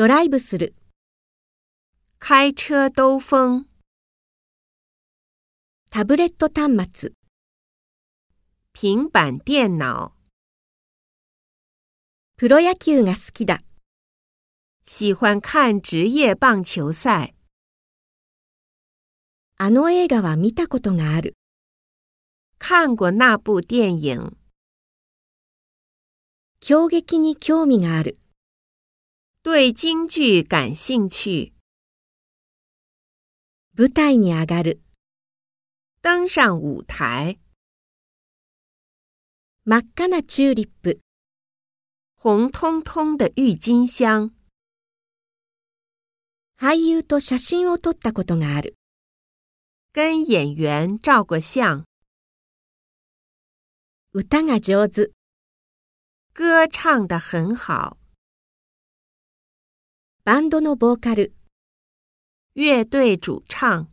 ドライブする、开车兜风，タブレット端末、平板电脑，プロ野球が好きだ、喜欢看职业棒球赛。あの映画は見たことがある、看过那部电影，狂劇に興味がある、对京剧感兴趣。舞台に上がる、登上舞台，真っ赤なチューリップ、红彤彤的郁金香，俳優と写真を撮ったことがある、跟演员照过相，歌が上手、歌唱得很好。 バンドのボーカル、乐队主唱。